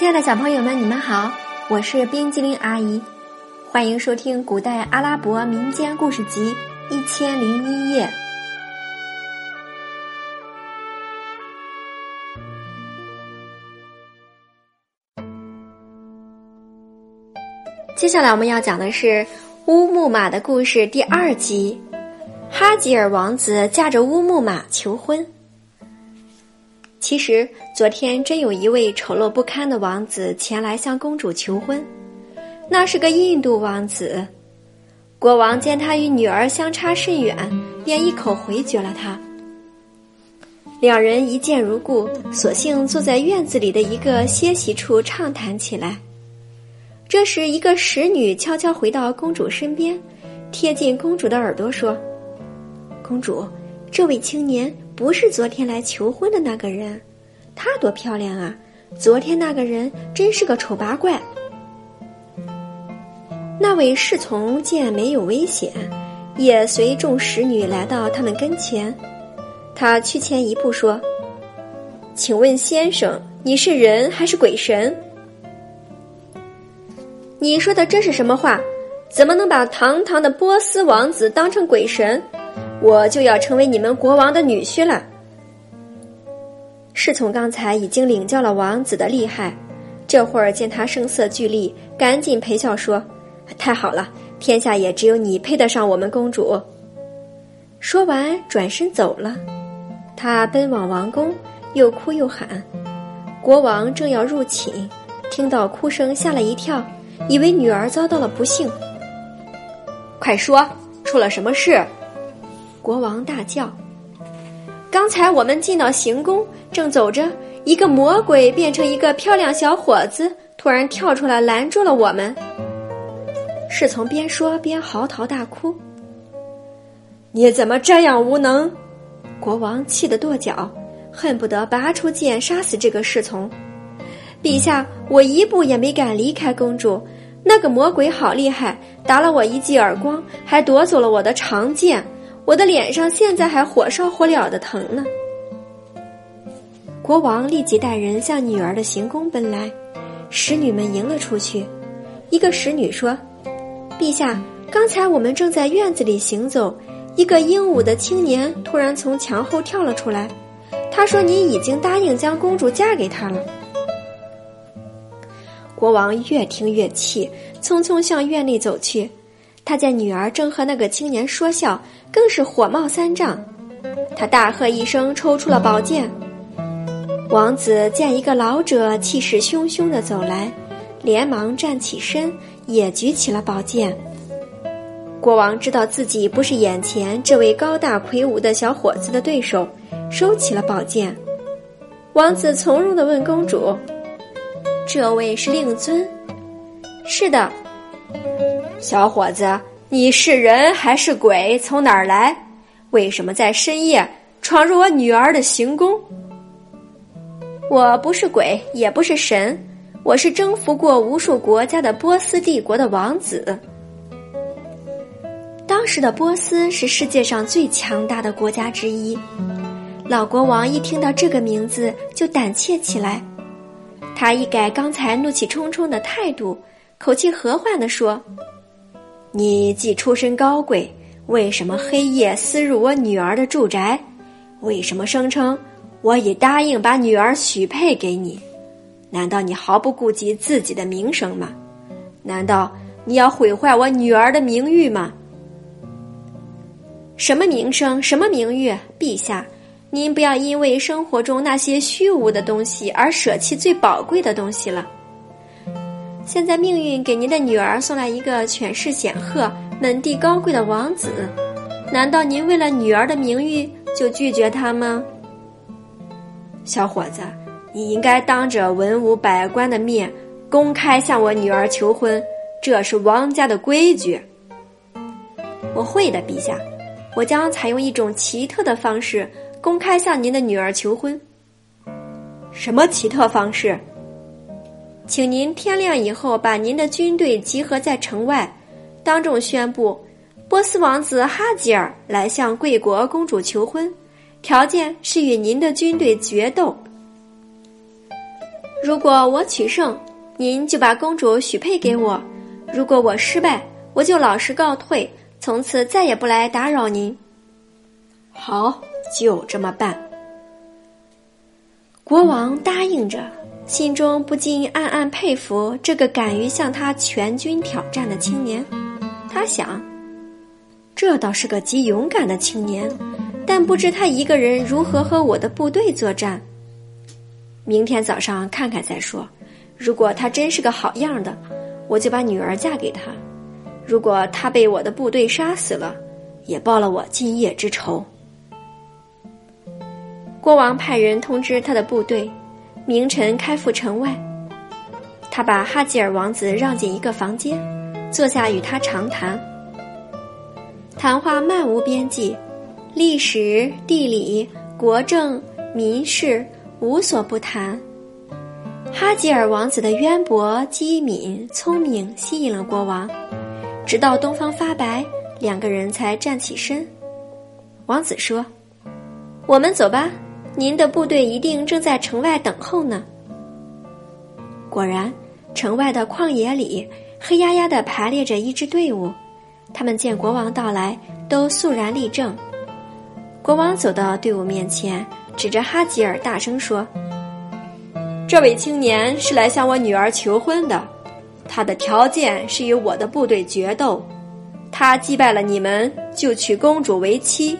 亲爱的小朋友们，你们好，我是冰激凌阿姨，欢迎收听古代阿拉伯民间故事集《一千零一夜》。接下来我们要讲的是乌木马的故事第二集，哈吉尔王子驾着乌木马求婚。其实，昨天真有一位丑陋不堪的王子前来向公主求婚，那是个印度王子。国王见他与女儿相差甚远，便一口回绝了他。两人一见如故，索性坐在院子里的一个歇息处畅谈起来。这时，一个使女悄悄回到公主身边，贴近公主的耳朵说：“公主，这位青年。”不是昨天来求婚的那个人，她多漂亮啊！昨天那个人真是个丑八怪。那位侍从见没有危险，也随众使女来到他们跟前。他趋前一步说：“请问先生，你是人还是鬼神？”你说的这是什么话？怎么能把堂堂的波斯王子当成鬼神？我就要成为你们国王的女婿了。侍从刚才已经领教了王子的厉害，这会儿见他声色俱厉，赶紧陪笑说：“太好了，天下也只有你配得上我们公主。”说完转身走了。他奔往王宫，又哭又喊。国王正要入寝，听到哭声，吓了一跳，以为女儿遭到了不幸。快说，出了什么事？国王大叫：“刚才我们进到行宫，正走着，一个魔鬼变成一个漂亮小伙子，突然跳出来拦住了我们。”侍从边说边嚎啕大哭：“你怎么这样无能？”国王气得跺脚，恨不得拔出剑杀死这个侍从。陛下，我一步也没敢离开公主，那个魔鬼好厉害，打了我一记耳光，还夺走了我的长剑。我的脸上现在还火烧火燎的疼呢。国王立即带人向女儿的行宫奔来，使女们迎了出去。一个使女说：“陛下，刚才我们正在院子里行走，一个英武的青年突然从墙后跳了出来。他说你已经答应将公主嫁给他了。”国王越听越气，匆匆向院内走去。他见女儿正和那个青年说笑，更是火冒三丈。他大喝一声，抽出了宝剑。王子见一个老者气势汹汹的走来，连忙站起身，也举起了宝剑。国王知道自己不是眼前这位高大魁梧的小伙子的对手，收起了宝剑。王子从容的问公主：“这位是令尊？”“是的。”小伙子，你是人还是鬼？从哪儿来？为什么在深夜闯入我女儿的行宫？我不是鬼，也不是神，我是征服过无数国家的波斯帝国的王子。当时的波斯是世界上最强大的国家之一。老国王一听到这个名字就胆怯起来，他一改刚才怒气冲冲的态度，口气和缓地说。你既出身高贵，为什么黑夜私入我女儿的住宅？为什么声称我已答应把女儿许配给你？难道你毫不顾及自己的名声吗？难道你要毁坏我女儿的名誉吗？什么名声，什么名誉？陛下，您不要因为生活中那些虚无的东西而舍弃最宝贵的东西了。现在命运给您的女儿送来一个权势显赫、门第高贵的王子，难道您为了女儿的名誉就拒绝他吗？小伙子，你应该当着文武百官的面公开向我女儿求婚，这是王家的规矩。我会的，陛下，我将采用一种奇特的方式公开向您的女儿求婚。什么奇特方式？请您天亮以后把您的军队集合在城外，当众宣布，波斯王子哈吉尔来向贵国公主求婚，条件是与您的军队决斗。如果我取胜，您就把公主许配给我；如果我失败，我就老实告退，从此再也不来打扰您。好，就这么办。国王答应着，心中不禁暗暗佩服这个敢于向他全军挑战的青年。他想，这倒是个极勇敢的青年，但不知他一个人如何和我的部队作战。明天早上看看再说。如果他真是个好样的，我就把女儿嫁给他；如果他被我的部队杀死了，也报了我今夜之仇。国王派人通知他的部队，明晨开赴城外。他把哈吉尔王子让进一个房间，坐下与他长谈。谈话漫无边际，历史、地理、国政、民事无所不谈。哈吉尔王子的渊博、机敏、聪明吸引了国王，直到东方发白，两个人才站起身。王子说：“我们走吧，您的部队一定正在城外等候呢。”果然，城外的旷野里，黑压压的排列着一支队伍。他们见国王到来，都肃然立正。国王走到队伍面前，指着哈吉尔，大声说。这位青年是来向我女儿求婚的，他的条件是与我的部队决斗，他击败了你们就娶公主为妻。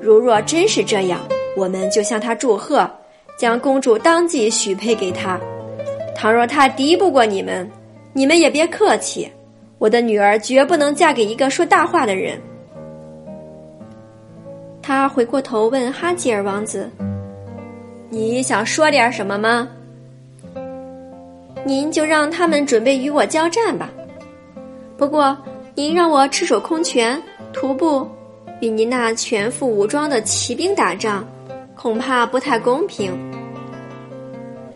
如若真是这样，我们就向他祝贺，将公主当即许配给他。倘若他敌不过你们，你们也别客气，我的女儿绝不能嫁给一个说大话的人。他回过头问哈吉尔王子：“你想说点什么吗？”您就让他们准备与我交战吧。不过，您让我赤手空拳徒步与您那全副武装的骑兵打仗，恐怕不太公平。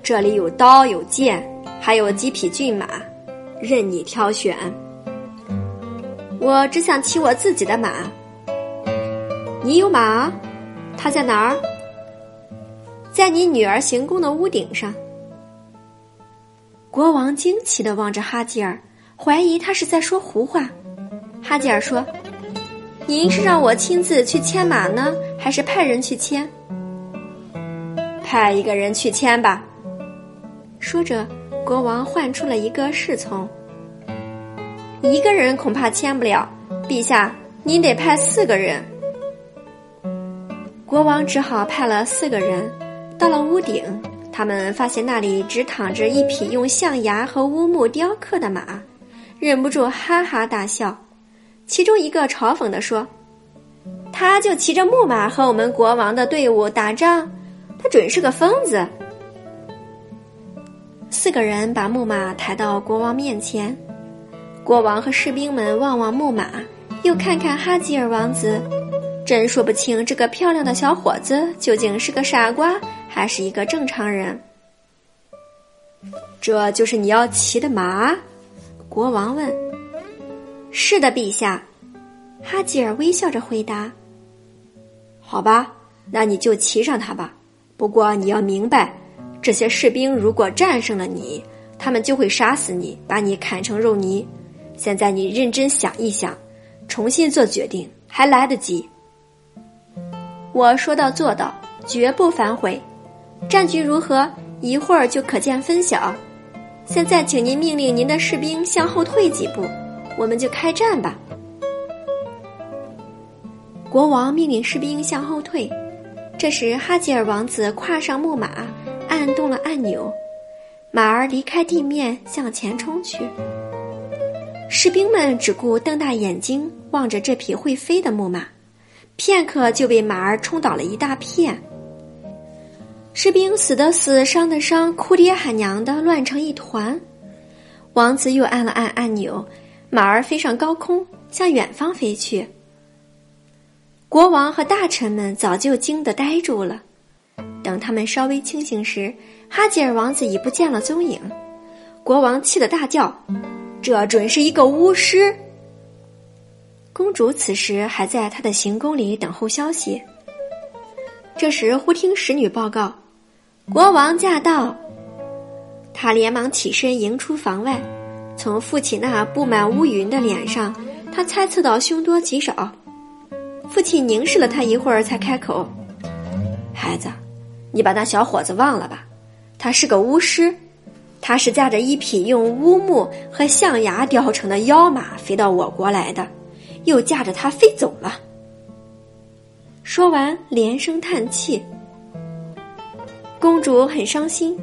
这里有刀有剑，还有几匹骏马，任你挑选。我只想骑我自己的马。你有马？它在哪儿？在你女儿行宫的屋顶上。国王惊奇的望着哈吉尔，怀疑他是在说胡话。哈吉尔说：“您是让我亲自去牵马呢，还是派人去牵？”派一个人去牵吧。说着，国王唤出了一个侍从。一个人恐怕牵不了，陛下，您得派四个人。国王只好派了四个人，到了屋顶。他们发现那里只躺着一匹用象牙和乌木雕刻的马，忍不住哈哈大笑。其中一个嘲讽地说：“他就骑着木马和我们国王的队伍打仗，他准是个疯子。”四个人把木马抬到国王面前，国王和士兵们望望木马，又看看哈吉尔王子，真说不清这个漂亮的小伙子究竟是个傻瓜。还是一个正常人。这就是你要骑的马？国王问。是的，陛下。哈吉尔微笑着回答。好吧，那你就骑上它吧。不过你要明白，这些士兵如果战胜了你，他们就会杀死你，把你砍成肉泥。现在你认真想一想，重新做决定，还来得及。我说到做到，绝不反悔。战局如何？一会儿就可见分晓。现在，请您命令您的士兵向后退几步，我们就开战吧。国王命令士兵向后退。这时，哈吉尔王子跨上木马，按动了按钮，马儿离开地面向前冲去。士兵们只顾瞪大眼睛望着这匹会飞的木马，片刻就被马儿冲倒了一大片。士兵死的死，伤的伤，哭爹喊娘的，乱成一团。王子又按了按按钮，马儿飞上高空，向远方飞去。国王和大臣们早就惊得呆住了。等他们稍微清醒时，哈吉尔王子已不见了踪影。国王气得大叫：“这准是一个巫师！”公主此时还在他的行宫里等候消息。这时，忽听使女报告。国王驾到！他连忙起身迎出房外，从父亲那布满乌云的脸上，他猜测到凶多吉少。父亲凝视了他一会儿，才开口：“孩子，你把那小伙子忘了吧，他是个巫师。”他是驾着一匹用乌木和象牙雕成的妖马飞到我国来的，又驾着它飞走了。说完，连声叹气。公主很伤心，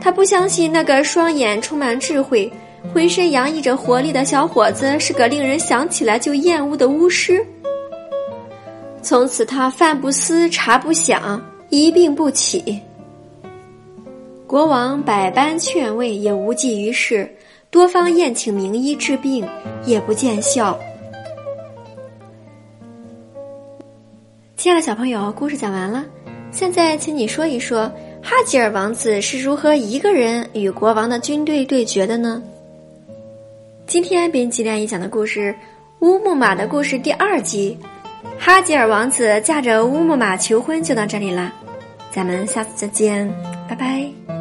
她不相信那个双眼充满智慧、浑身洋溢着活力的小伙子是个令人想起来就厌恶的巫师。从此，他饭不思，茶不想，一病不起。国王百般劝慰，也无济于事；多方宴请名医治病，也不见效。亲爱的小朋友，故事讲完了，现在请你说一说哈吉尔王子是如何一个人与国王的军队对决的呢？今天编辑亮一讲的故事《乌木马的故事》第二集，哈吉尔王子驾着乌木马求婚就到这里啦，咱们下次再见，拜拜。